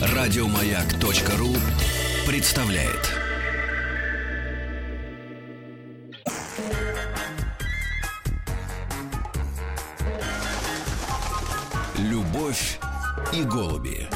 Радиомаяк.ру представляет. Любовь и голуби.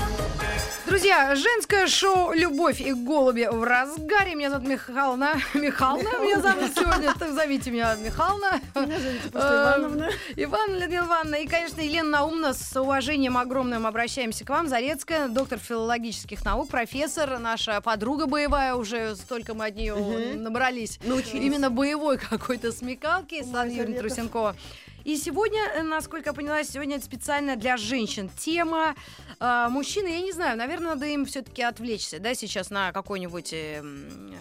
Друзья, женское шоу «Любовь и голуби» в разгаре. Меня зовут Михайловна. Михайловна меня зовут сегодня. Так зовите меня Михайловна. Меня просто Ивановна. Ивановна Людмила Ивановна. И, конечно, Елена Наумна. С уважением огромным обращаемся к вам. Зарецкая, доктор филологических наук, профессор, наша подруга боевая. Уже столько мы от нее набрались. Именно боевой какой-то смекалки. Светлана Юрьевна. Трусенкова. И сегодня, э, насколько я поняла, сегодня это специально для женщин тема. Э, мужчины, я не знаю, наверное, надо им все-таки отвлечься, да, сейчас на какой-нибудь э, м,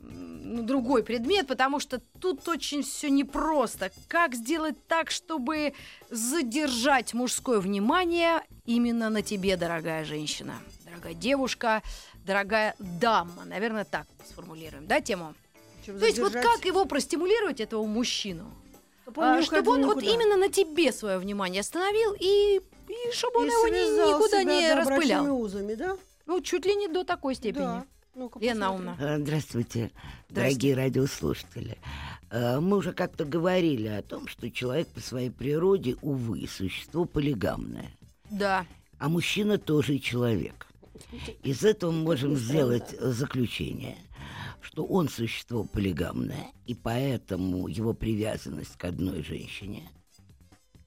ну, другой предмет, потому что тут очень все непросто. Как сделать так, чтобы задержать мужское внимание именно на тебе, дорогая женщина, дорогая девушка, дорогая дама, наверное, так сформулируем, да, тему? Чем То есть вот задержать? как его простимулировать этого мужчину? Чтоб он А, не чтобы он вот никуда. именно на тебе свое внимание остановил и, и чтобы он И его ни- никуда себя, не да, распылял. узами, да? Ну, чуть ли не до такой степени. Да. Лена. Умна. А, Здравствуйте, Здравствуйте. дорогие радиослушатели. А, Мы уже как-то говорили о том, что человек по своей природе, увы, существо полигамное. Да. А мужчина тоже человек. Из этого мы можем сделать э, заключение, что он существо полигамное, и поэтому его привязанность к одной женщине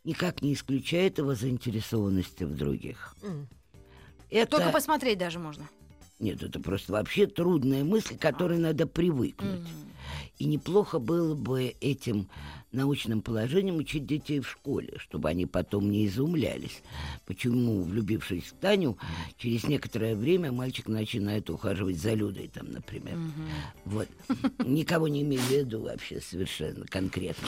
никак не исключает его заинтересованности в других. М. Это... Только посмотреть даже можно. Нет, это просто вообще трудная мысль, к которой надо привыкнуть. Мгм. И неплохо было бы этим научным положением учить детей в школе, чтобы они потом не изумлялись, почему, влюбившись в Таню, через некоторое время мальчик начинает ухаживать за Людой, там, например. Мгм. Вот. Никого не имею в виду вообще совершенно конкретно.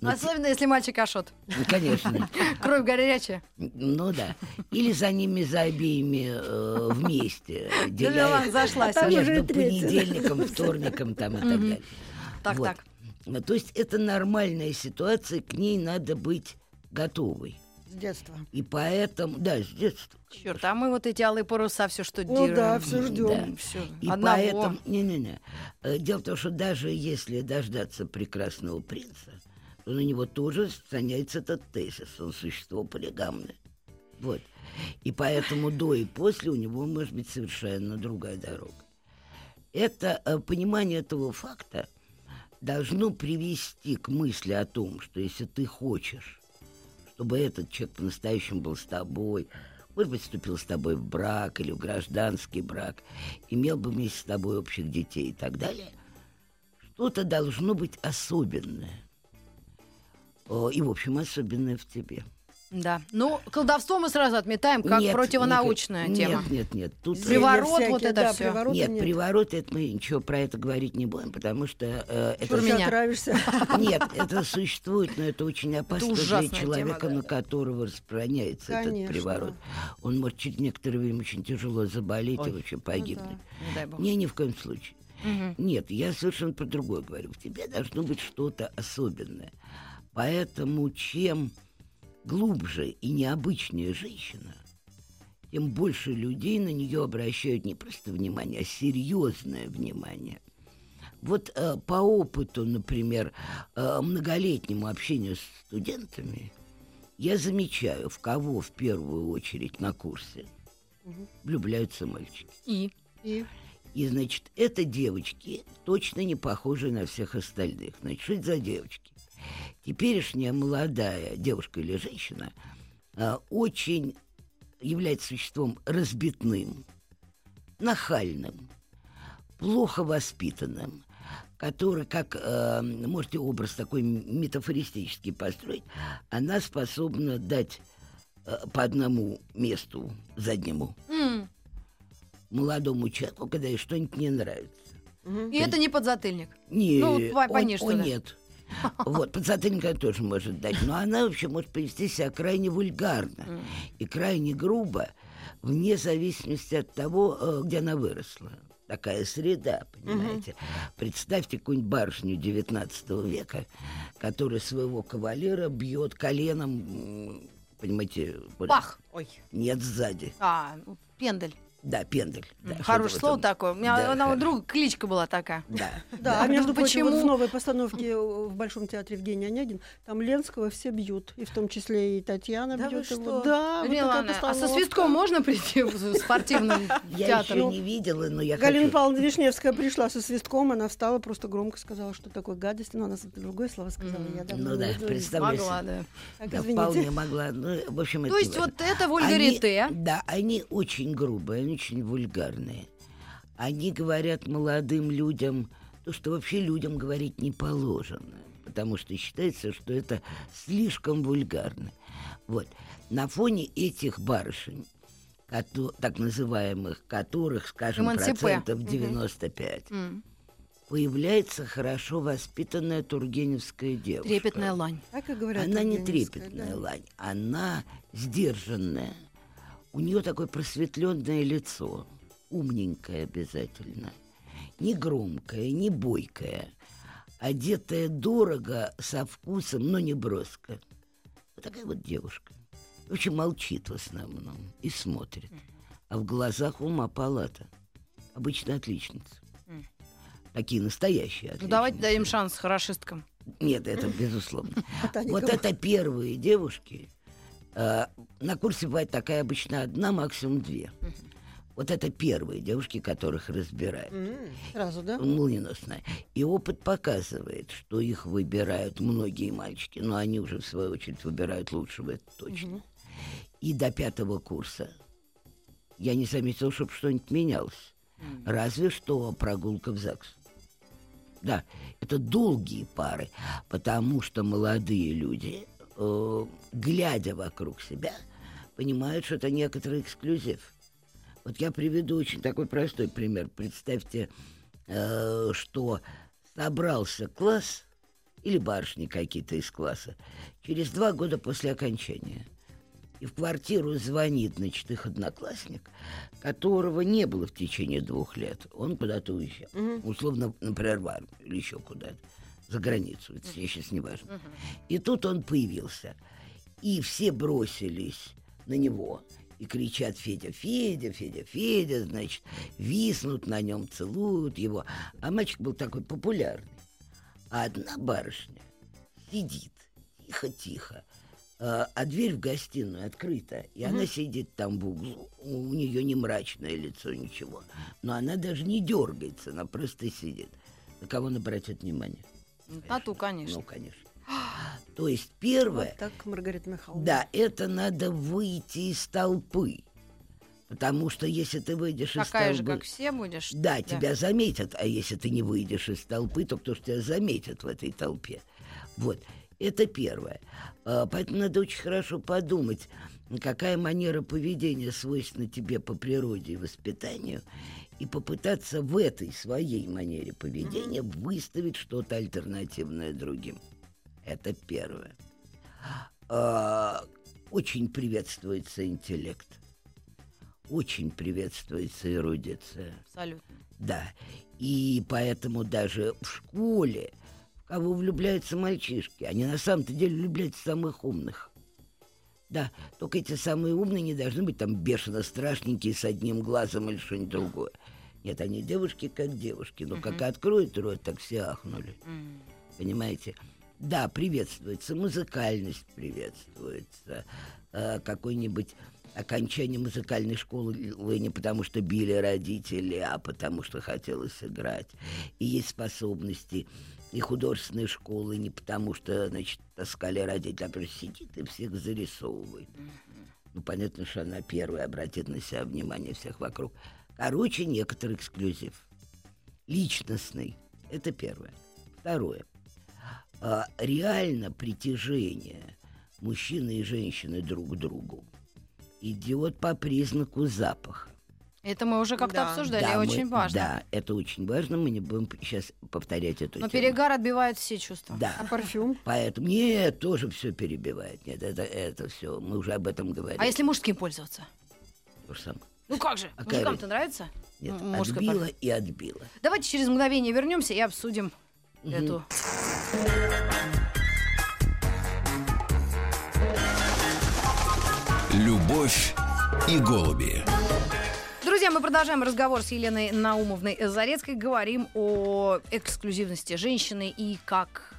Но те- Особенно, если мальчик ашот. ну, конечно. Кровь горячая. Ну да. Или за ними, за обеими э, вместе. Да, деляя зашлась. между понедельником, вторником там и так далее. Так, Вот. так. Ну, То есть это нормальная ситуация, к ней надо быть готовой. С детства. И поэтому, да, с детства. Черт, а мы вот эти алые паруса все что Ну делаем. да, всё ждём. Да. Все. И Одного. поэтому, не-не-не, Э, дело в том, что даже если дождаться прекрасного принца, то на него тоже распространяется этот тезис, он существо полигамное. Вот. И поэтому до и после у него может быть совершенно другая дорога. Это э, понимание этого факта должно привести к мысли о том, что если ты хочешь, чтобы этот человек по-настоящему был с тобой, может быть, вступил с тобой в брак или в гражданский брак, имел бы вместе с тобой общих детей и так далее, что-то должно быть особенное. О, И, в общем, особенное в тебе. Да. Ну, колдовство мы сразу отметаем, как Нет, противонаучная никак- тема. Нет, нет, нет. Тут Приворот, всякие, вот это да, привороты нет, нет. приворот, это мы ничего про это говорить не будем, потому что э, это Ты меня. отравишься. Нет, это существует, но это очень опасно для ужасная человека, тема, да. на которого распространяется этот Конечно. приворот. Он может через некоторое время очень тяжело заболеть и Ой, вообще погибнуть. Не дай бог. Не, ни в коем случае. Мгм. Нет, я совершенно про другое говорю. В тебе должно быть что-то особенное. Поэтому чем глубже и необычнее женщина, тем больше людей на нее обращают не просто внимание, а серьезное внимание. Вот э, по опыту, например, э, многолетнему общению с студентами, я замечаю, в кого в первую очередь на курсе Мгм. влюбляются мальчики. И? И И, значит, это девочки, точно не похожие на всех остальных. Значит, что это за девочки? Теперешняя молодая девушка или женщина а, очень является существом разбитным, нахальным, плохо воспитанным, который, как э, можете образ такой метафористический построить, она способна дать э, по одному месту заднему М. молодому человеку, когда ей что-нибудь не нравится. Мгм. И это не подзатыльник. Не, Ну, по- он- он туда. нет. Вот, подзатыльник она тоже может дать. Но она вообще может повести себя крайне вульгарно и крайне грубо, вне зависимости от того, э, где она выросла. Такая среда, понимаете. Представьте какую-нибудь барышню XIX века, которая своего кавалера бьет коленом понимаете, Пах. Ой. нет сзади. А, пендель. Да, пендель. да, Хорошее слово такое. У меня Да, одного хорошо. друга кличка была такая. Да. Да, а между ну прочим, вот в новой постановке в Большом театре Евгения Онегин, там Ленского все бьют, и в том числе и Татьяна Да бьет что? его. Да, вот такая Ивановна, а со свистком можно прийти в спортивном Я театре? еще не видела, но я Галина. Павловна Вишневская пришла со свистком, она встала, просто громко сказала, что такое гадость, но она другое слово сказала. Я давно Ну да, представляешь. Могла, да. Да, вполне могла. Ну, в общем, То есть вот это вульгарите. Да, они очень грубые, очень вульгарные. Они говорят молодым людям то, что вообще людям говорить не положено. Потому что считается, что это слишком вульгарно. Вот. На фоне этих барышень, так называемых, которых, скажем, Эмансипе. процентов 95, М, появляется хорошо воспитанная тургеневская девушка. Трепетная лань. Так и говорят. Она не трепетная да. лань, она сдержанная. У нее такое просветленное лицо, умненькое обязательно, не громкое, не бойкое, одетая дорого, со вкусом, но не броско. Вот такая вот девушка. В общем, молчит в основном и смотрит. А в глазах ума палата. Обычно отличница. Такие настоящие отличницы. Ну давайте дадим шанс хорошисткам. Нет, это безусловно. Ботаников. Вот это первые девушки. Э, на курсе бывает такая обычно одна, максимум две. Вот это первые девушки, которых разбирают. М, Сразу, да? Молниеносно. И опыт показывает, что их выбирают многие мальчики, но они уже, в свою очередь, выбирают лучшего, это точно. И до пятого курса я не заметил, чтобы что-нибудь менялось. Разве что прогулка в ЗАГС. Да, это долгие пары, потому что молодые люди, э, глядя вокруг себя, понимают, что это некоторый эксклюзив. Вот я приведу очень такой простой пример. Представьте, э, что собрался класс или барышни какие-то из класса через два года после окончания. И в квартиру звонит, значит, их одноклассник, которого не было в течение двух лет. Он куда-то уезжал. Условно, например, в армию или еще куда-то. За границу. Это мне сейчас не важно. И тут он появился. И все бросились на него и кричат «Федя, Федя, Федя, Федя», значит, виснут на нем, целуют его. А мальчик был такой популярный. А одна барышня сидит тихо-тихо, а а дверь в гостиную открыта, и она сидит там в углу. У нее не мрачное лицо, ничего. Но она даже не дергается, она просто сидит. На кого она обратит внимание? Тату, конечно. Ну, конечно. То есть первое, Вот так, Маргарита Михайловна. да, это надо выйти из толпы. Потому что если ты выйдешь Такая из же, толпы... как все будешь. Да, тебя заметят, а если ты не выйдешь из толпы, то кто ж тебя заметит в этой толпе? Вот, это первое. А, Поэтому надо очень хорошо подумать, какая манера поведения свойственна тебе по природе и воспитанию, и попытаться в этой своей манере поведения выставить что-то альтернативное другим. Это первое. А, Очень приветствуется интеллект. Очень приветствуется эрудиция. Абсолютно. Да. И поэтому даже в школе в кого влюбляются мальчишки, они на самом-то деле влюбляются самых умных. Да, только эти самые умные не должны быть там бешено страшненькие с одним глазом или что-нибудь другое. Нет, они девушки как девушки, но как откроют рот, так все ахнули. Понимаете? Да, приветствуется, музыкальность приветствуется, э, какой-нибудь окончание музыкальной школы не потому, что били родители, а потому, что хотелось играть. И есть способности и художественной школы не потому, что, значит, таскали родители, а просто сидит и всех зарисовывает. Ну, понятно, что она первая обратит на себя внимание всех вокруг. Короче, некоторый эксклюзив. Личностный. Это первое. Второе. А, реально притяжение мужчины и женщины друг к другу идет по признаку запаха. Это мы уже как-то Да. обсуждали, Да, мы- очень важно. Да, это очень важно. Мы не будем сейчас повторять эту Но тему. перегар отбивает все чувства. Да. А парфюм? Поэтому нет, тоже все перебивает. Нет, это, это все. Мы уже об этом говорили. А если мужским пользоваться? Же самое. Ну как же? А Мужикам-то нравится? Нет, М, мужской отбила парфюм. и отбила. Давайте через мгновение вернемся и обсудим эту. Любовь и голуби. Друзья, мы продолжаем разговор с Еленой Наумовной Зарецкой. Говорим о эксклюзивности женщины и как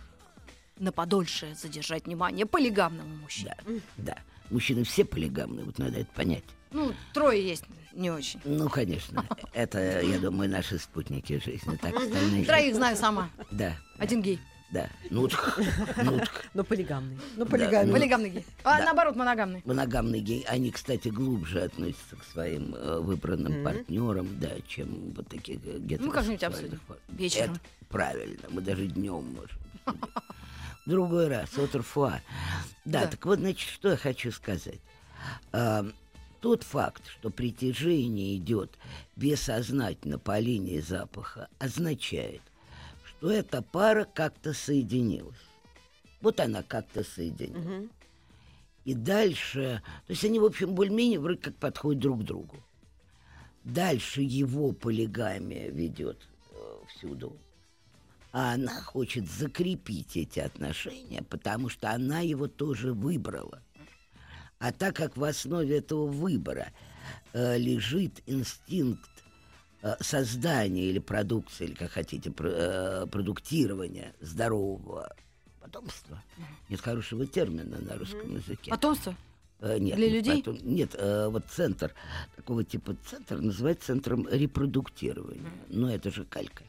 на подольше задержать внимание полигамному мужчине. Да, да. Мужчины все полигамные, вот надо это понять. Ну, трое есть не очень. Ну, конечно. Это, я думаю, наши спутники жизни. Так, остальные... Троих знаю сама. Да, Один гей. Да. Ну, так, ну, так. Но полигамный. Ну, Да, полигамия. ну, Полигамный гей. А Да. наоборот, моногамный. Моногамные геи, они, кстати, глубже относятся к своим э, выбранным партнерам, да, чем вот таких э, Ну, как-нибудь гетеросексуальных обсудим. пар. Вечером. Это правильно, мы даже днем можем. Другой раз, от. Да, Да. так вот, значит, что я хочу сказать. А, тот факт, что притяжение идет бессознательно по линии запаха, означает, что эта пара как-то соединилась. Вот она как-то соединилась. И дальше, то есть они, в общем, более-менее вроде как подходят друг к другу. Дальше его полигамия ведет э, всюду. А она хочет закрепить эти отношения, потому что она его тоже выбрала. А так как в основе этого выбора э, лежит инстинкт создания или продукции, или как хотите, э, продуктирования здорового потомства. Нет хорошего термина на русском языке. Потомство? Э, нет, Для не людей? потом- нет, э, вот центр, такого типа центр называется центром репродуктирования. Но это же калька.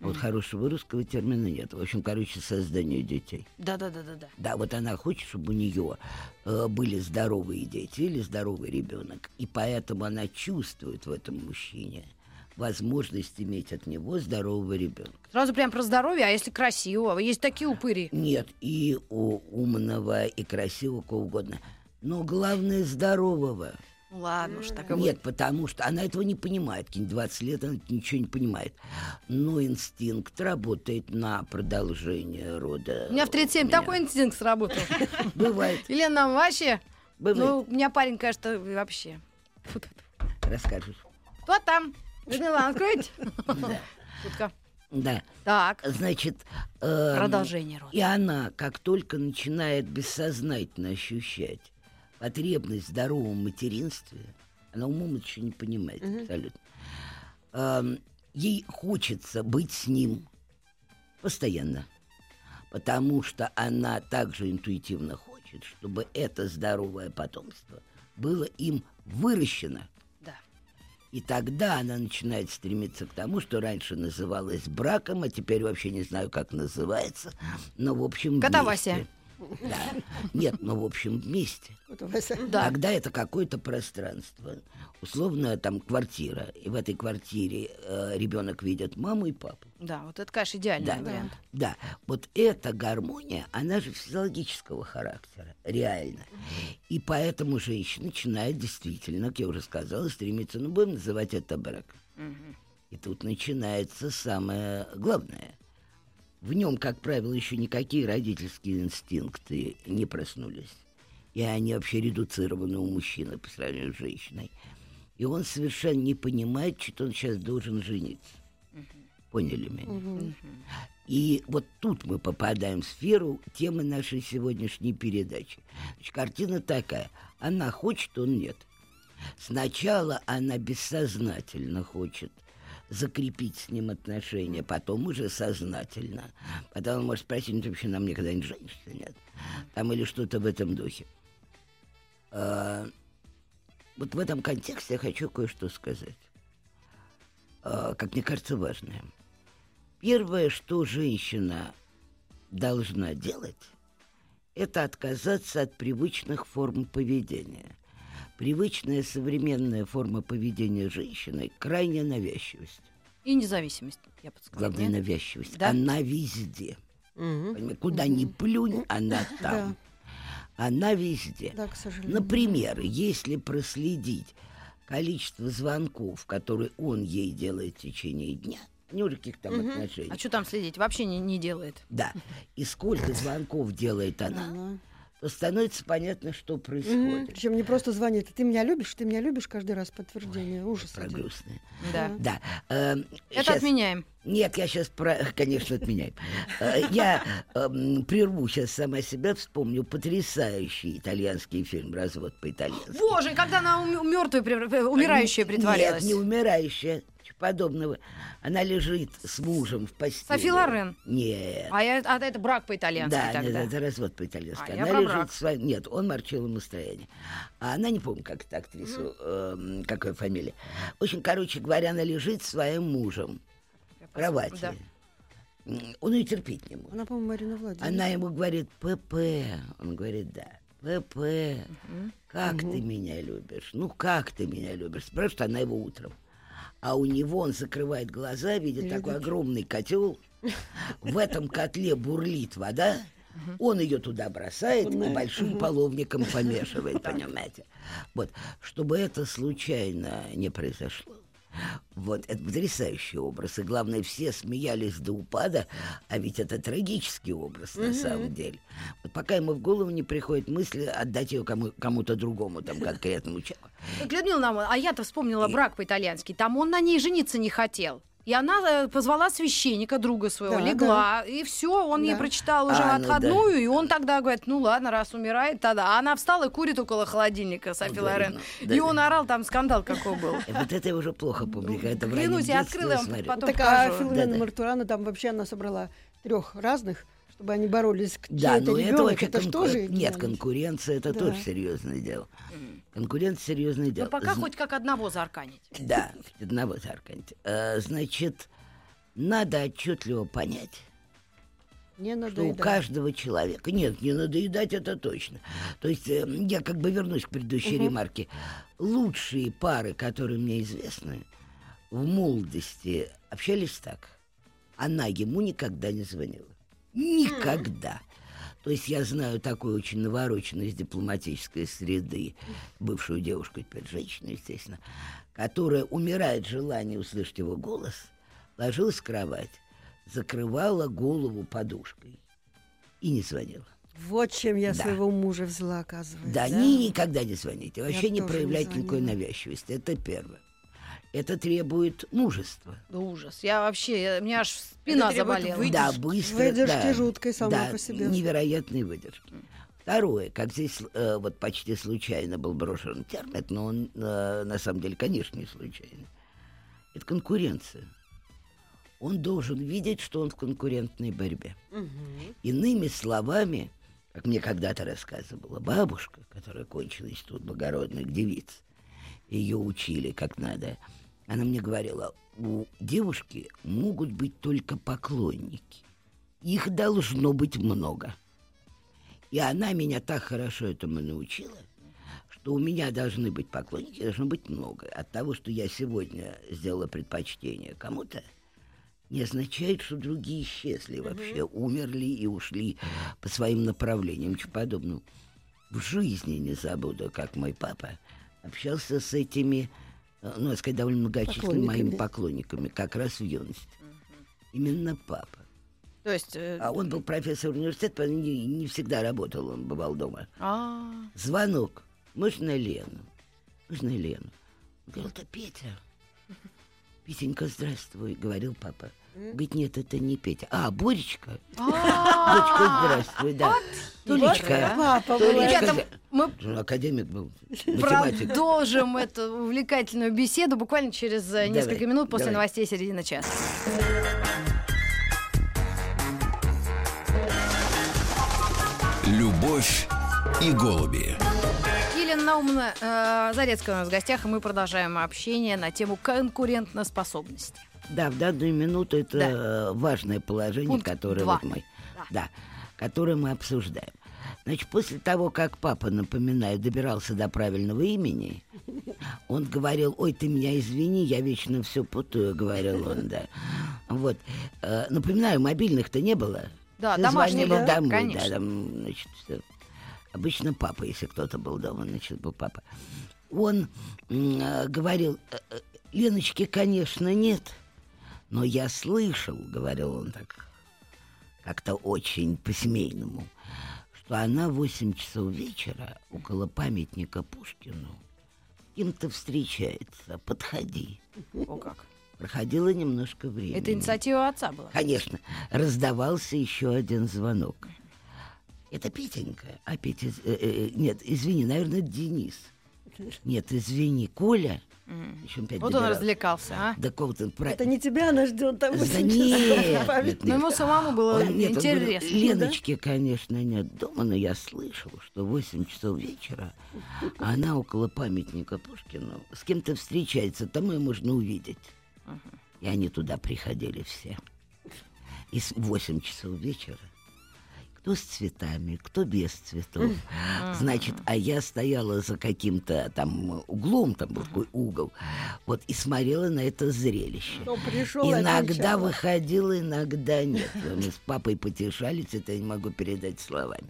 Вот хорошего русского термина нет. В общем, короче, создание детей. Да-да-да-да-да. Да, вот она хочет, чтобы у нее э, были здоровые дети или здоровый ребенок. И поэтому она чувствует в этом мужчине возможность иметь от него здорового ребенка. Сразу прям про здоровье, а если красивого? Есть такие упыри. Нет, и у умного, и красивого, кого угодно. Но главное здорового. Ну ладно уж, так и Нет, потому что она этого не понимает. Какие-нибудь 20 лет она ничего не понимает. Но инстинкт работает на продолжение рода. У меня в 37 меня. такой инстинкт сработал. Бывает. Елена, нам вообще... Бывает. Ну, у меня парень, кажется, вообще... Расскажешь. Кто там? Людмила, откройте. Да. Шутка. Да. Так, Значит... эм, продолжение рода. И она, как только начинает бессознательно ощущать потребность в здоровом материнстве, она умом это еще не понимает абсолютно, эм, ей хочется быть с ним постоянно. Потому что она также интуитивно хочет, чтобы это здоровое потомство было им выращено. И тогда она начинает стремиться к тому, что раньше называлось браком, а теперь вообще не знаю, как называется. Но, в общем, Катавасия. вместе. Да. Нет, но, в общем, вместе. Вася. Да. Тогда это какое-то пространство. Условно, там квартира. И в этой квартире ребенок видит маму и папу. Да, вот это, конечно, идеальный Да, вариант. да. Вот эта гармония, она же физиологического характера, реально. И поэтому женщина начинает действительно, как я уже сказала, стремиться, ну, будем называть это брак. И тут начинается самое главное. В нем, как правило, еще никакие родительские инстинкты не проснулись. И они вообще редуцированы у мужчины по сравнению с женщиной. И он совершенно не понимает, что он сейчас должен жениться. Поняли меня? И вот тут мы попадаем в сферу темы нашей сегодняшней передачи. Значит, картина такая. Она хочет, он нет. Сначала она бессознательно хочет закрепить с ним отношения, потом уже сознательно. Потом он может спросить, ну вообще на мне когда-нибудь женишься, нет? Там или что-то в этом духе. А, вот в этом контексте я хочу кое-что сказать. А, как мне кажется, важное. Первое, что женщина должна делать, это отказаться от привычных форм поведения. Привычная современная форма поведения женщины – крайняя навязчивость. И независимость, я бы сказала. Главное, нет? навязчивость. Да? Она везде. Понимаете, Куда ни плюнь, она там. Она везде. Да, к сожалению. Например, если проследить количество звонков, которые он ей делает в течение дня, не уже каких там отношений, А что там следить? Вообще не, не делает. да, и сколько звонков делает она, Она. То становится понятно, что происходит. Причем не просто звонит. Ты меня любишь, ты меня любишь каждый раз подтверждение. Ужас. Про один. грустное. Да. Да. э, Это щас- отменяем. Нет, я сейчас, про... конечно, отменяю. Э, Я эм, прерву сейчас сама себя, вспомню потрясающий итальянский фильм «Развод по-итальянски». Боже, когда она мертвая, умирающая притворилась. Нет, не умирающая, подобного. Она лежит с мужем в постели. Софи Лорен. Нет. А, я- а это брак по-итальянски Да, тогда. нет, это развод по-итальянски. А, я она про лежит брак. своем... Нет, он Марчелло Мастрояни. А она, не помню, как это актрису, эм, какая фамилия. В общем, короче говоря, она лежит с своим мужем в кровати. Да. Он ее терпеть не может. Она, по-моему, Марина Владимировна. Она ему говорит, ПП. Он говорит, да. ПП, как ты меня любишь? Ну, как ты меня любишь? Спрашивает она его утром. А у него он закрывает глаза, видит Видит. такой огромный котел. В этом котле бурлит вода. Он ее туда бросает и большим половником помешивает, понимаете? Вот, чтобы это случайно не произошло. Вот, это потрясающий образ. И главное, все смеялись до упада, а ведь это трагический образ на самом деле. Вот пока ему в голову не приходит мысль отдать ее кому- кому-то другому, там, конкретному человеку. Людмила Наумовна, а я-то вспомнила брак по-итальянски. Там он на ней жениться не хотел. И она э, позвала священника, друга своего, Да, легла, и все, он ей Да. прочитал уже А, ну да. отходную, и он тогда говорит, ну ладно, раз умирает, тогда. А она встала и курит около холодильника, Софи Да, Лорен. ну, И да. он орал, там скандал какой был. Вот это я уже плохо в раннем Клянусь, я открыла, я вам потом Так, а покажу. Да-да. Мартурана, там вообще она собрала трех разных, чтобы они боролись. Да, чей это но это ребенок, вообще это конку- что же Нет, конкуренция это Да. тоже серьезное дело. Конкуренция серьезное дело. Ну пока Зн- хоть как одного заарканить. Да, одного заарканить. Э, Значит, надо отчетливо понять, Не что у каждого человека... Нет, не надоедать это точно. То есть э, я как бы вернусь к предыдущей ремарке. Лучшие пары, которые мне известны, в молодости общались так. Она ему никогда не звонила. Никогда. То есть я знаю такую очень навороченную из дипломатической среды, бывшую девушку, теперь женщину, естественно, которая умирает желание услышать его голос, ложилась в кровать, закрывала голову подушкой и не звонила. Вот чем я Да. своего мужа взяла, оказывается. Да, ни- никогда не звоните. Вообще не тоже не проявляйте никакой навязчивости. Это первое. Это требует мужества. Да ужас. Я вообще, я- у меня аж спина заболела. выдержки. Да, быстро. Выдержки да. жуткой самой Да, по себе. невероятной выдержки. Второе, как здесь э, вот почти случайно был брошен термин, но он э, на самом деле, конечно, не случайно. Это конкуренция. Он должен видеть, что он в конкурентной борьбе. Иными словами, как мне когда-то рассказывала бабушка, которая кончила институт благородных девиц, ее учили как надо, она мне говорила, у девушки могут быть только поклонники. Их должно быть много. И она меня так хорошо этому научила, что у меня должны быть поклонники, должно быть много. От того, что я сегодня сделала предпочтение кому-то, не означает, что другие исчезли вообще, умерли и ушли по своим направлениям, ничего подобного. В жизни не забуду, как мой папа общался с этими, ну, так сказать, довольно многочисленными моими Поклонниками. как раз в юности. Именно папа. То есть... э, А он был профессор университета, поэтому не, не всегда работал, он бывал дома. а, Звонок. Можно Лену? Можно Лену? Говорил, это Петя. Петенька, здравствуй, говорил папа. Говорит, нет, это не Петя. А, Боречка. а, Боречка, здравствуй, да. Толечка. Ребята, мы Академик был, продолжим эту увлекательную беседу буквально через э, несколько минут после новостей середины часа. Любовь и голуби. Елена Наумовна э, Зарецкая у нас в гостях, и мы продолжаем общение на тему конкурентоспособности. Да, в данную минуту это Да. важное положение, Пункт которое вот мы, Да. да, которое мы обсуждаем. Значит, после того, как папа, напоминаю, добирался до правильного имени, он говорил, ой, ты меня извини, я вечно все путаю, говорил он, да. Вот. Э, напоминаю, мобильных-то не было. Да, Ты домашние, да, домой, конечно. да, там, значит. Обычно папа, если кто-то был дома, значит, был папа. Он э, говорил, «Э, э, Леночки, конечно, нет, но я слышал, говорил он так, как-то очень по-семейному, что она в 8 часов вечера около памятника Пушкину кем-то встречается. Подходи. О как. Проходило немножко времени. Это инициатива отца была. Конечно, раздавался еще один звонок. Это Петенька. А Петя... э, э, нет, извини, наверное, Денис. Нет, извини, Коля. Еще опять Вот он развлекался, а? Да какого-то... про- Это не тебя она ждет, там Да 8 нет, нет, Но ему самому было Он- нет, интересно. Леночки, конечно, нет дома, но я слышал, что в 8 часов вечера она около памятника Пушкину с кем-то встречается, там ее можно увидеть. И они туда приходили все. И с 8 часов вечера. Кто с цветами, кто без цветов. Значит, а я стояла за каким-то там углом, там был такой угол, вот, и смотрела на это зрелище. Пришел Иногда отвечал. выходила, иногда нет. Мы с папой потешались, это я не могу передать словами.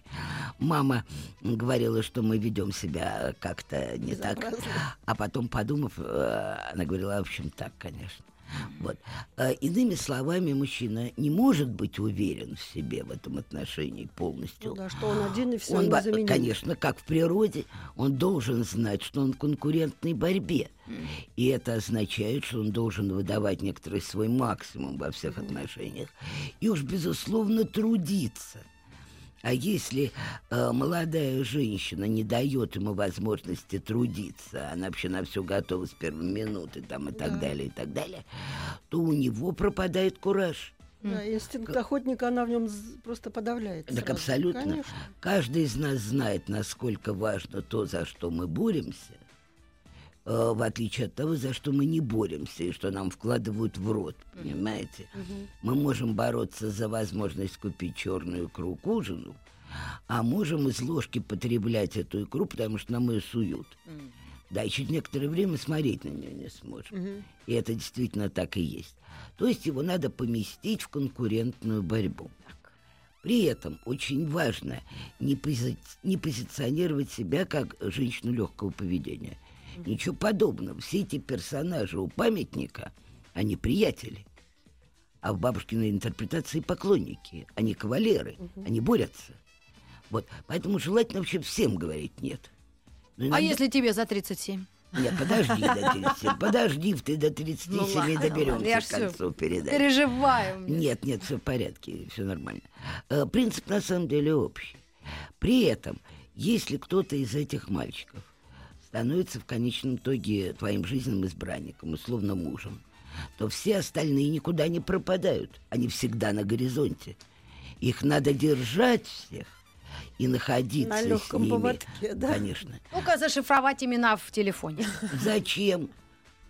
Мама говорила, что мы ведем себя как-то не так. А потом, подумав, э, она говорила, в общем, так, конечно. Вот. Э, Иными словами, мужчина не может быть уверен в себе в этом отношении полностью. Ну да, что он один и все Он, незаменим. конечно, как в природе, он должен знать, что он в конкурентной борьбе. И это означает, что он должен выдавать некоторый свой максимум во всех отношениях. И уж, безусловно, трудиться. А если э, молодая женщина не дает ему возможности трудиться, она вообще на все готова с первой минуты там, и так далее, и так далее, то у него пропадает кураж. Да, инстинкт охотника, она в нем просто подавляет. Так сразу. абсолютно. Конечно. Каждый из нас знает, насколько важно то, за что мы боремся, в отличие от того, за что мы не боремся и что нам вкладывают в рот. Понимаете? Мы можем бороться за возможность купить черную икру к ужину, а можем из ложки потреблять эту икру, потому что нам ее суют. Да, и через некоторое время смотреть на нее не сможем. И это действительно так и есть. То есть его надо поместить в конкурентную борьбу. При этом очень важно не, пози- не позиционировать себя как женщину легкого поведения. Ничего подобного. Все эти персонажи у памятника, они приятели. А в бабушкиной интерпретации поклонники, они кавалеры, они борются. Вот. Поэтому желательно вообще всем говорить нет. Но А иногда- если тебе за 37? Нет, подожди до 30. Подожди, ты до 37 Ну ладно, доберемся я к концу передачи. Переживаю. Нет, нет, все в порядке, все нормально. Э, Принцип на самом деле общий. При этом, если кто-то из этих мальчиков становится в конечном итоге твоим жизненным избранником, условно мужем, то все остальные никуда не пропадают. Они всегда на горизонте. Их надо держать всех и находиться На с легком ними. поводке, да? Конечно. Ну-ка зашифровать имена в телефоне. Зачем?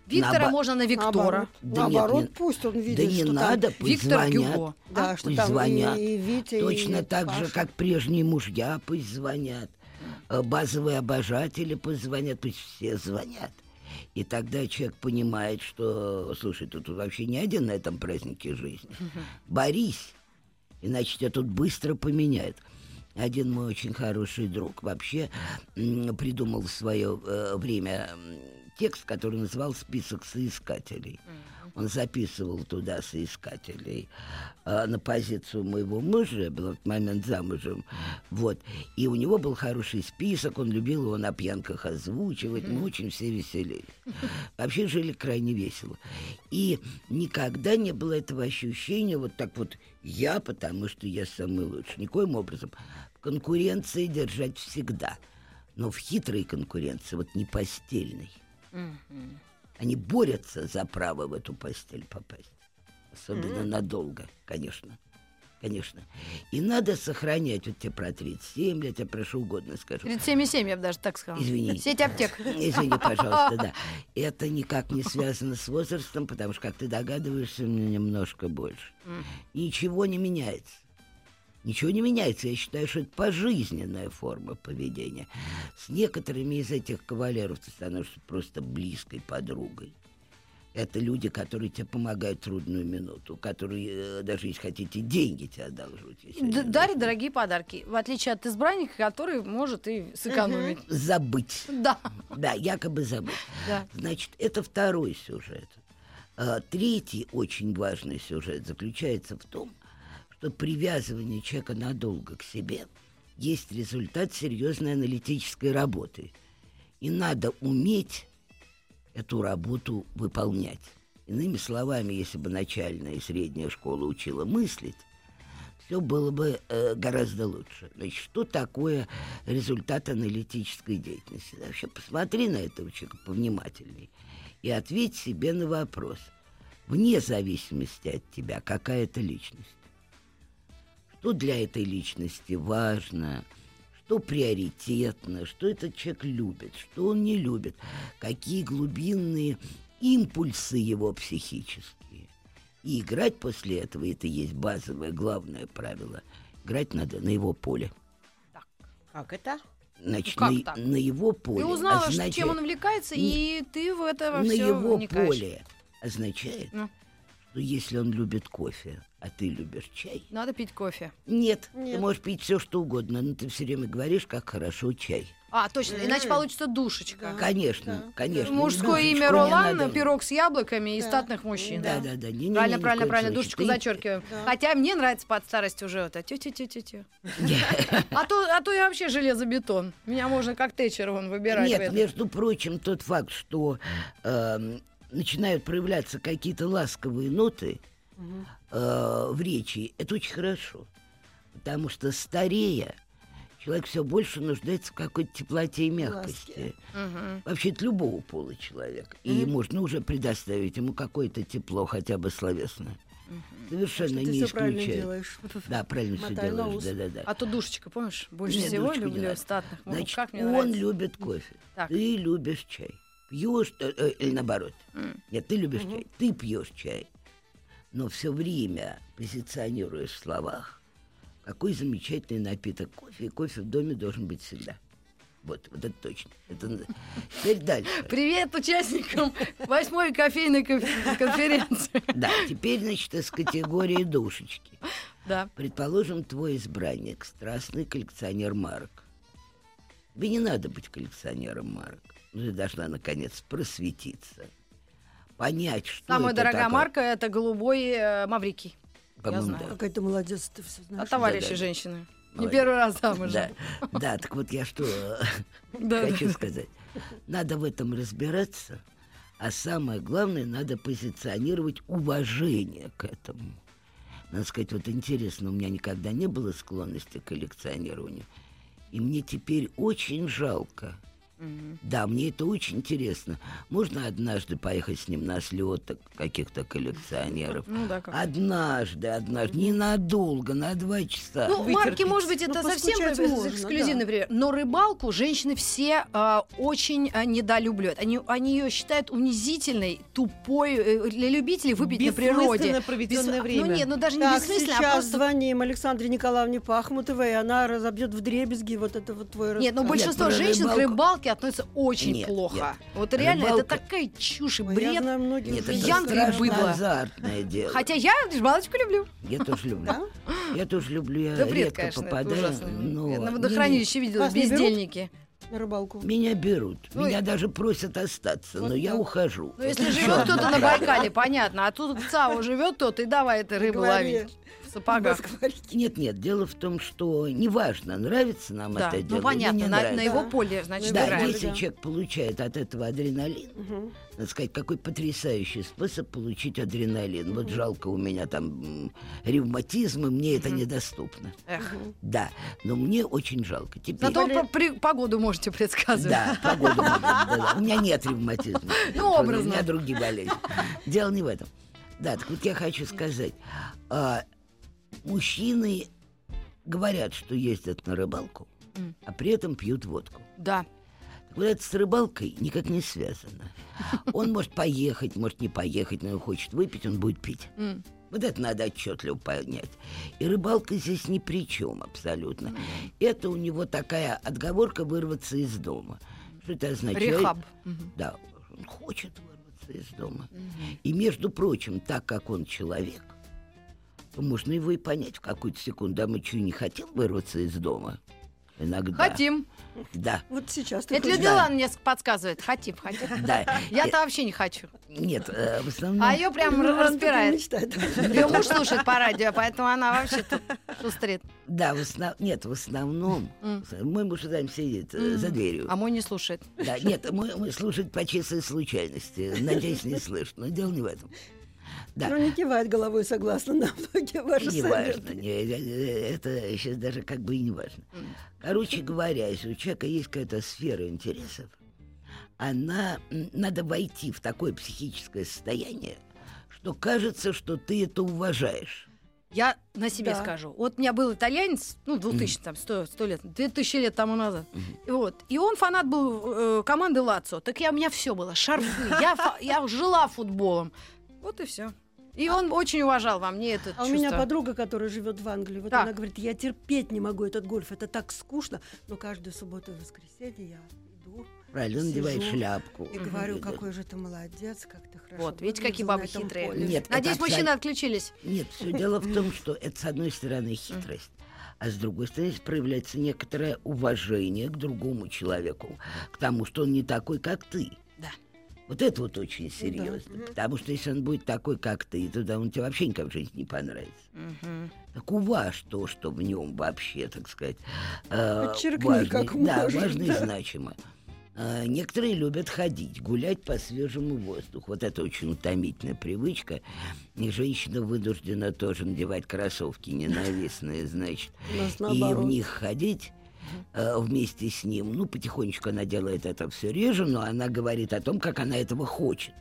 Виктора Наобо- можно на Виктора. Наоборот, Да нет, Наоборот, не- пусть он видит, Да не что там- надо, пусть Виктор звонят. Гюго. Да, А? что Пусть там звонят. и, и Витя, Точно и так же, Паша. как прежние мужья, пусть звонят. Э, Базовые обожатели пусть звонят, пусть все звонят. И тогда человек понимает, что, слушай, ты тут вообще не один на этом празднике жизни. Борись, иначе тебя тут быстро поменяют. Один мой очень хороший друг вообще придумал в свое э, время текст, который называл «Список соискателей». Он записывал туда соискателей а, на позицию моего мужа, я была в этот момент замужем, вот, и у него был хороший список, он любил его на пьянках озвучивать, мы очень все веселились. Вообще жили крайне весело. И никогда не было этого ощущения вот так вот я, потому что я самый лучший. Никоим образом. В конкуренции держать всегда. Но в хитрой конкуренции, вот не постельной. Они борются за право в эту постель попасть. Особенно надолго, конечно. Конечно. И надо сохранять, вот тебе про 37 лет, я прошу угодно скажу. 37,7, я бы даже так сказала. Извини. Сеть аптек. Извини, пожалуйста, да. Это никак не связано с возрастом, потому что, как ты догадываешься, мне немножко больше. Ничего не меняется. Ничего не меняется. Я считаю, что это пожизненная форма поведения. С некоторыми из этих кавалеров ты становишься просто близкой подругой. Это люди, которые тебе помогают в трудную минуту, которые, э, даже если хотите, деньги тебе одолжут. Дарит дорогие подарки, в отличие от избранника, который может и сэкономить. Забыть. Да. Да, якобы забыть. Да. Значит, это второй сюжет. А, Третий очень важный сюжет заключается в том, что привязывание человека надолго к себе есть результат серьезной аналитической работы. И надо уметь эту работу выполнять. Иными словами, если бы начальная и средняя школа учила мыслить, все было бы э, гораздо лучше. Значит, что такое результат аналитической деятельности? Вообще посмотри на этого человека повнимательней и ответь себе на вопрос, вне зависимости от тебя, какая это личность. Что для этой личности важно, что приоритетно, что этот человек любит, что он не любит, какие глубинные импульсы его психические. И играть после этого, это есть базовое, главное правило, играть надо на его поле. Как это? Значит, Ну, на, так? на его поле. Ты узнала, означает- чем он увлекается, и ты в это во на его вникаешь. поле означает, Ну. Что если он любит кофе, а ты любишь чай, Надо пить кофе. нет, Нет. ты можешь пить все что угодно, но ты все время говоришь, как хорошо чай. А, точно, иначе получится душечка. Конечно, да. конечно. Мужское Душечку имя Ролан, надо. пирог с яблоками и Да. статных мужчин. Да, да, да. не- не- Правильно, правильно, правильно. Душечку Ты- зачеркиваем. Да. Хотя мне нравится под старость уже вот это тю-тю-тю-тю-тю. А то, а то я вообще железобетон. Меня можно как Тэтчер вон выбирать. Нет, между прочим, тот факт, что эм, начинают проявляться какие-то ласковые ноты э, в речи, это очень хорошо. Потому что старея, человек все больше нуждается в какой-то теплоте и мягкости. Ласке. Мгм. Вообще от любого пола человека. И можно уже предоставить ему какое-то тепло, хотя бы словесное. Совершенно Ты не исключаю. Да, правильно все делаешь. Да, да, да. А то душечка, помнишь? Больше Нет, всего не люблю статных. Ну, Значит, как мне он нравится. любит кофе. Так. Ты любишь чай. Пьешь, э, или наоборот. М. Нет, ты любишь чай. Ты пьешь чай. Но все время позиционируешь в словах, какой замечательный напиток кофе. И кофе в доме должен быть всегда. Вот, вот это точно. Это... Теперь дальше. Привет участникам восьмой кофейной конф- конференции. Да, теперь, значит, из категории душечки. Да. Предположим, твой избранник, страстный коллекционер марок. Тебе не надо быть коллекционером марок. Ну, ты должна, наконец, просветиться. Понять, что Самая это дорогая такое. марка это голубой э, Маврикий. По-моему, знаю. да. Какая ты молодец, ты все А знаешь. товарищи да, да. женщины. Не Молодец. первый раз замужем. Да, да, так вот я что хочу сказать. Надо в этом разбираться, а самое главное, надо позиционировать уважение к этому. Надо сказать, вот интересно, у меня никогда не было склонности к коллекционированию. И мне теперь очень жалко. Мгм. Да, мне это очень интересно. Можно однажды поехать с ним на слет каких-то коллекционеров? Ну да, как. Однажды, однажды, ненадолго, на два часа. Ну, Вытерпеть. марки, может быть, это Ну, совсем можно, эксклюзивный да. пример. Но рыбалку женщины все а, очень а, недолюбливают. Они, они ее считают унизительной, тупой, э, для любителей выпить на природе. Бессмысленно проведенное Бес- время. Ну нет, ну даже не Так, бессмысленно, сейчас а просто... звоним Александре Николаевне Пахмутовой, и она разобьет в дребезги вот это вот твой Нет, ну большинство женщин к рыбалку- рыбалке относятся очень Нет, плохо. нет. Вот реально, это Рыбалка- такая чушь и Ой, Я бред. знаю многих Нет, это. Янка и быдло. азартное дело. Хотя я рыбалочку люблю. Я тоже люблю. Я тоже люблю, я бред, редко это попадаю. но Я на водохранилище видела бездельники. На рыбалку. Меня берут, Ну, меня и- даже просят остаться, но Вот я так. ухожу. Ну, если Это живет кто-то на. Байкале, понятно. А тут в ЦАО живет тот, и давай этой рыбу ловить в сапогах. Нет, нет, дело в том, что неважно, нравится нам Да, это дело ну понятно, или не на, на нравится. его Да. поле, значит, Да, играет. если да. человек получает от этого адреналин, Мгм. надо сказать, какой потрясающий способ получить адреналин. Вот жалко у меня там ревматизм, и мне это недоступно. Эх. Да, но мне очень жалко. Теперь... Зато про- при- погоду можете предсказывать. Да, да-да. У меня нет ревматизма. Ну, образно. У меня другие болезни. Дело не в этом. Да, так вот я хочу сказать. а, мужчины говорят, что ездят на рыбалку, М. а при этом пьют водку. Да. Так вот это с рыбалкой никак не связано. Он может поехать, может не поехать, но хочет выпить, он будет пить. М. Вот это надо отчетливо понять. И рыбалка здесь ни при чем абсолютно. Это у него такая отговорка вырваться из дома. Что это означает? Рехаб. Да, он хочет вырваться из дома. И, между прочим, так как он человек, то можно его и понять в какую-то секунду. А мы что, не хотел вырваться из дома? иногда. Хотим. Да, Вот сейчас ты Это хочешь- Людмила мне подсказывает. Хотим, хотим. да. Я-то вообще не хочу. Нет, э, в основном... А ее прям Ну, мечтает. Ее муж слушает по радио, поэтому она вообще тут шустрит. Да, в основном... Нет, в основном... М. Мой муж там сидит э, за дверью. А мой не слушает. Да, нет, мы, мы слушать по чистой случайности. Надеюсь, не слышно. Но дело не в этом. Да. Ну, не кивает головой согласно на многие ваши Не советы. важно, не, э, это сейчас даже как бы и не важно. Короче говоря, если у человека есть какая-то сфера интересов, она надо войти в такое психическое состояние, что кажется, что ты это уважаешь. Я на себе Да. скажу. Вот у меня был итальянец, ну, 2000, там, 100, 100 лет, 2000 лет тому назад. И Вот. И он фанат был э, команды Лацо. Так я, у меня все было, шарфы. Я, я жила футболом. Вот и все. И он очень уважал во мне это А у чувство. меня подруга, которая живет в Англии, вот Так. она говорит, я терпеть не могу этот гольф, это так скучно, но каждую субботу и воскресенье я иду Правильно, он надевает Сижу шляпку. и говорю, какой же ты молодец, как ты хорошо Вот, видите, какие бабы хитрые. поле». Нет, это Надеюсь, абсолютно- мужчины отключились. Нет, все дело в том, что это, с одной стороны, хитрость, а с другой стороны, проявляется некоторое уважение к другому человеку, к тому, что он не такой, как ты. Да. Вот это вот очень серьезно. Потому что если он будет такой, как ты, то да, он тебе вообще никак в жизни не понравится. Мгм. Так уважь то, что в нем вообще, так сказать, э, Подчеркни, важно, как да, можешь, важно и да. значимо. Э, Некоторые любят ходить, гулять по свежему воздуху. Вот это очень утомительная привычка. И женщина вынуждена тоже надевать кроссовки ненавистные, значит. И в них ходить э, вместе с ним. Ну, потихонечку она делает это все реже, но она говорит о том, как она этого хочет.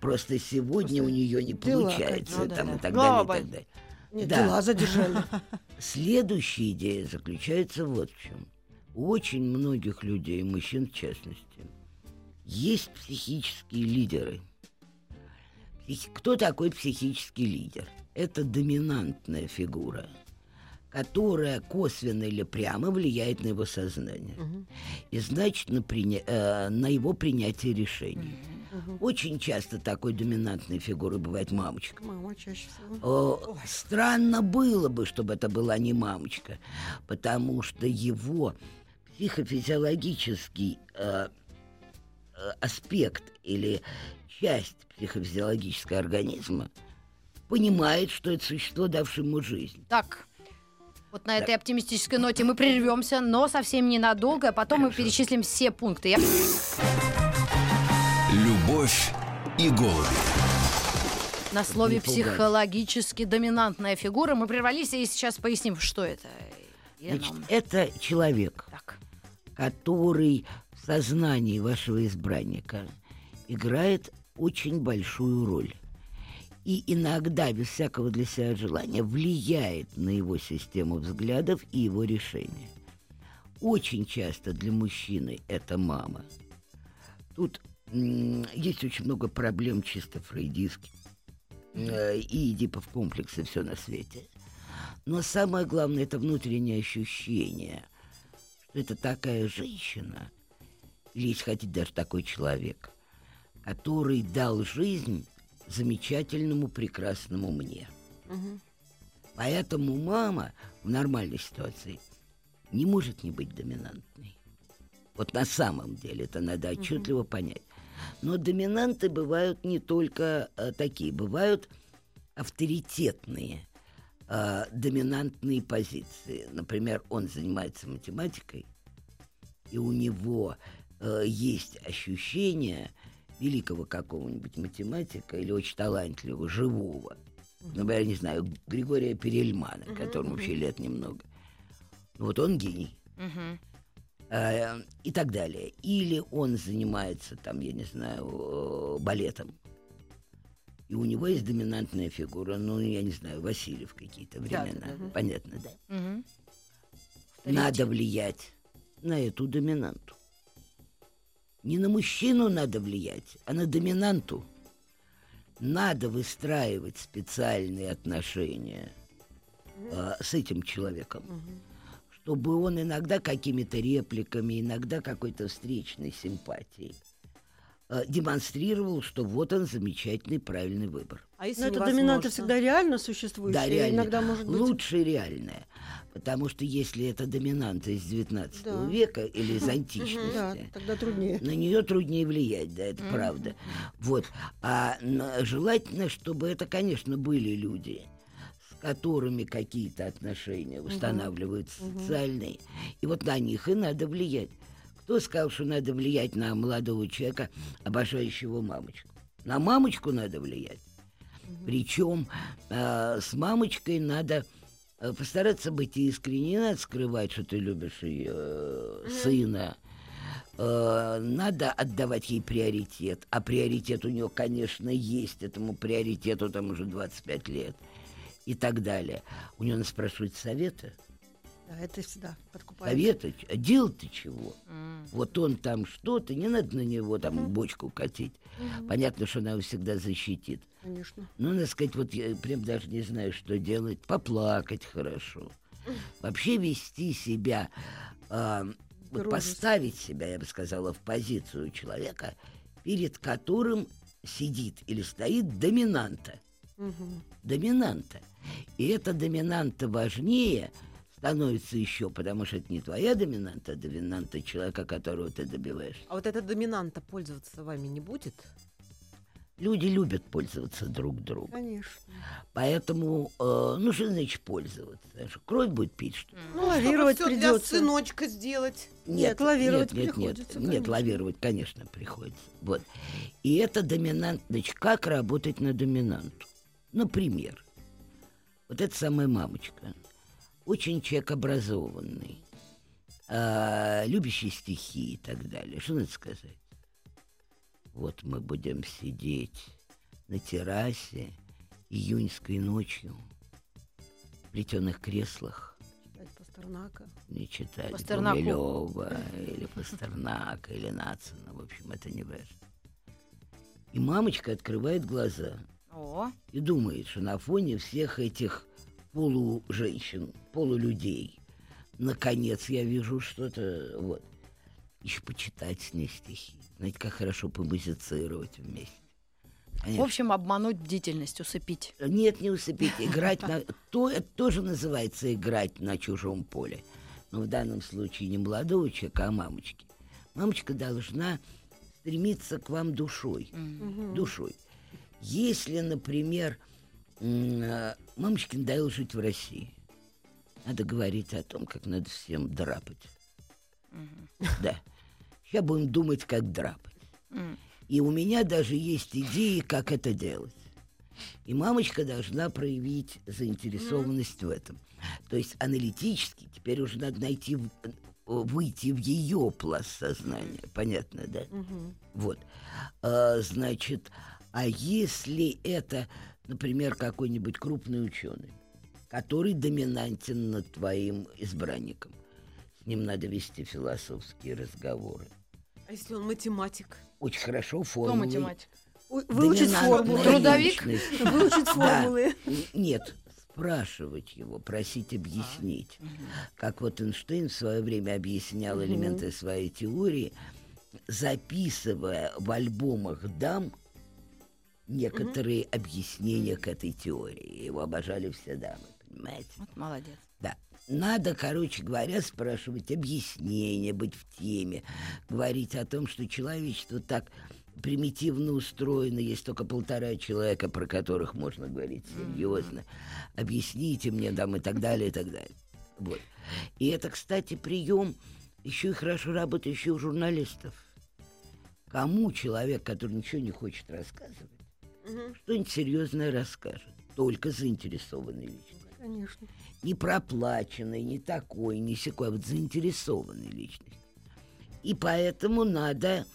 Просто сегодня у нее не дела получается. какие-то. там, Ну и так далее, и так далее. Нет, Да. дела задержали. Следующая идея заключается вот в чем. У очень многих людей, мужчин в частности, есть психические лидеры. Кто такой психический лидер? Это доминантная фигура, которая косвенно или прямо влияет на его сознание. И значит, на, приня- э, на его принятие решений. Очень часто такой доминантной фигурой бывает мамочка. Мама чаще всего. О, странно было бы, чтобы это была не мамочка, потому что его психофизиологический э, э, аспект или часть психофизиологического организма понимает, что это существо, давшее ему жизнь. Так, вот на этой оптимистической ноте мы прервемся, но совсем ненадолго, а потом мы перечислим все пункты. Я... Любовь и голуби. На слове психологически доминантная фигура мы прервались и сейчас поясним, что это. Значит, это человек, Так. который в сознании вашего избранника играет очень большую роль. И иногда, без всякого для себя желания, влияет на его систему взглядов и его решения. Очень часто для мужчины это мама. Тут есть очень много проблем чисто фрейдистских. Э, И Эдипов комплексы, все на свете. Но самое главное, это внутреннее ощущение, что это такая женщина, или, если хотите, даже такой человек, который дал жизнь замечательному, прекрасному мне. Поэтому мама в нормальной ситуации не может не быть доминантной. Вот на самом деле это надо отчетливо понять. Но доминанты бывают не только э, такие, бывают авторитетные э, доминантные позиции. Например, он занимается математикой, и у него э, есть ощущение великого какого-нибудь математика или очень талантливого, живого. Например, не знаю, Григория Перельмана, которому вообще лет немного. Ну, Вот он гений. Мгм. Э, и так далее. Или он занимается, там, я не знаю, э, балетом. И у него есть доминантная фигура, ну, я не знаю, Васильев какие-то времена. Понятно, да? Мгм. Надо влиять на эту доминанту. Не на мужчину надо влиять, а на доминанту. Надо выстраивать специальные отношения э, с этим человеком, чтобы он иногда какими-то репликами, иногда какой-то встречной симпатией демонстрировал, что вот он замечательный, правильный выбор. А если Но эта доминанта всегда реально существующая. Да, реально. Иногда может быть... Лучше реальная. Потому что если это доминанта из 19 Да. века или из античности, Да, тогда труднее. на нее труднее влиять, да, это правда. Вот. А желательно, чтобы это, конечно, были люди, с которыми какие-то отношения устанавливаются социальные. И вот на них и надо влиять. Кто сказал, что надо влиять на молодого человека, обожающего мамочку? На мамочку надо влиять. Причем э, с мамочкой надо э, постараться быть искренней, не надо скрывать, что ты любишь ее э, сына. Э, надо отдавать ей приоритет. А приоритет у нее, конечно, есть. Этому приоритету там уже 25 лет. И так далее. У нее надо спрашивать совета. Да, это всегда подкупает. Совета, а делать-то чего? Вот он там что-то, не надо на него там бочку катить. Понятно, что она его всегда защитит. Конечно. Ну, надо сказать, вот я прям даже не знаю, что делать. Поплакать хорошо. Вообще вести себя, а, вот поставить себя, я бы сказала, в позицию человека, перед которым сидит или стоит доминанта. Мгм. Доминанта. И эта доминанта важнее становится еще, потому что это не твоя доминанта, а доминанта человека, которого ты добиваешь. А вот эта доминанта пользоваться вами не будет? Люди любят пользоваться друг другом. Конечно. Поэтому, э, ну что значит пользоваться? Что, Кровь будет пить, что ли? Ну, лавировать Чтобы придется. для сыночка сделать. Нет, лавировать нет, нет, приходится, Нет, конечно. лавировать, конечно, приходится. Вот. И это доминант. Значит, как работать на доминанту? Например, вот эта самая мамочка. Очень человек образованный, а, любящий стихи и так далее. Что надо сказать? Вот мы будем сидеть на террасе июньской ночью в плетеных креслах Читать Пастернака. не читали Пастернаку. Гумилёва или Пастернака, или Нацина. В общем, это не важно. И мамочка открывает глаза О, и думает, что на фоне всех этих полуженщин, полулюдей, наконец я вижу что-то, вот. Еще почитать с ней стихи. Знаете, как хорошо помузицировать вместе. в Конечно. общем, обмануть бдительность, усыпить. Нет, не усыпить. Играть на... То, это тоже называется играть на чужом поле. Но в данном случае не молодого человека, а мамочки. Мамочка должна стремиться к вам душой. Душой. Если, например, э, мамочке надоело жить в России, надо говорить о том, как надо всем драпать. Да. Сейчас будем думать, как драпать. М. И у меня даже есть идеи, как это делать. И мамочка должна проявить заинтересованность в этом. То есть аналитически теперь уже надо найти, э, выйти в ее пласт сознания. Понятно, да? Вот. А, значит, а если это, например, какой-нибудь крупный ученый, который доминантен над твоим избранником, с ним надо вести философские разговоры. А если он математик? Очень хорошо Кто формулы. математик? Ой, Выучить Доминантная формулы. Трудовик? Выучить Да. формулы. Нет, спрашивать его, просить объяснить. Как вот Эйнштейн в свое время объяснял элементы своей теории, записывая в альбомах дам некоторые объяснения к этой теории. Его обожали все дамы, понимаете? Вот молодец. Да. Надо, короче говоря, спрашивать объяснения, быть в теме, говорить о том, что человечество так примитивно устроено, есть только полтора человека, про которых можно говорить серьезно. Объясните мне там и так далее, и так далее. Вот. И это, кстати, прием еще и хорошо работающий у журналистов. Кому человек, который ничего не хочет рассказывать, что-нибудь серьезное расскажет. Только заинтересованный личность Конечно. не проплаченной, не такой, не секой, а вот заинтересованной личности. И поэтому надо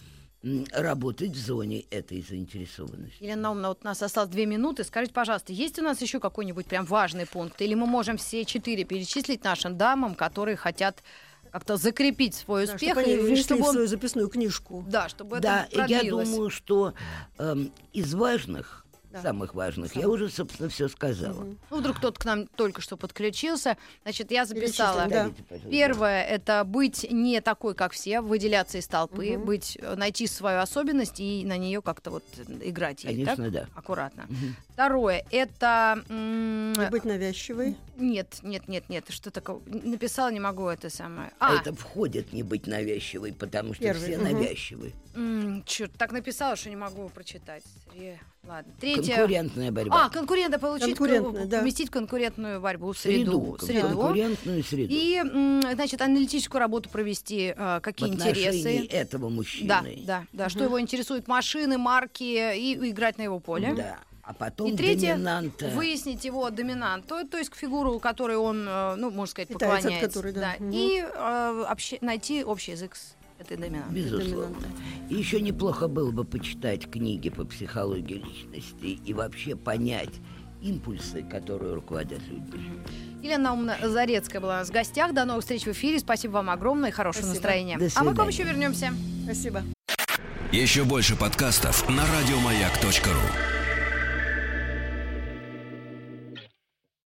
работать в зоне этой заинтересованности. Елена Наумовна, вот у нас осталось две минуты. Скажите, пожалуйста, есть у нас еще какой-нибудь прям важный пункт? Или мы можем все четыре перечислить нашим дамам, которые хотят как-то закрепить свой Да, успех? чтобы они и чтобы в он- свою записную книжку. Да, чтобы да, это я продлилось. думаю, что эм, из важных Да. самых важных, я Самых. уже, собственно, все сказала. Мгм. Ну, вдруг кто-то к нам только что подключился. Значит, я записала. Да. Первое это быть не такой, как все, выделяться из толпы, Мгм. быть, э, найти свою особенность и на нее как-то вот э, играть. ей, Конечно, так? да. Аккуратно. Мгм. Второе это м, Не быть навязчивой. нет, нет, нет, нет, что такое? Написала, не могу это самое. А А, это входит не быть навязчивой, потому что Первый, все мгм. навязчивы. черт, так написала, что не могу прочитать. Ре- Ладно. Третье. Конкурентная борьба. А, конкурента получить, Конкурентная, да. поместить в конкурентную борьбу, среду. среду, среду. конкурентную среду. И, значит, аналитическую работу провести, в какие отношении интересы. этого мужчины. Да, да, да. Что его интересует машины, марки и играть на его поле. Да. А потом И третье, доминанта. выяснить его доминант, то, то есть к фигуру, которой он, э, ну, можно сказать, Питается от поклоняется. которой, да. Мгм. И э, обще- найти общий язык с этой доминантой. Безусловно. И еще неплохо было бы почитать книги по психологии личности и вообще понять импульсы, которые руководят людьми. Елена Наумовна Зарецкая была в гостях. До новых встреч в эфире. Спасибо вам огромное. Хорошего Спасибо. настроения. До а мы к вам еще вернемся. Спасибо. Еще больше подкастов на радиомаяк.ру.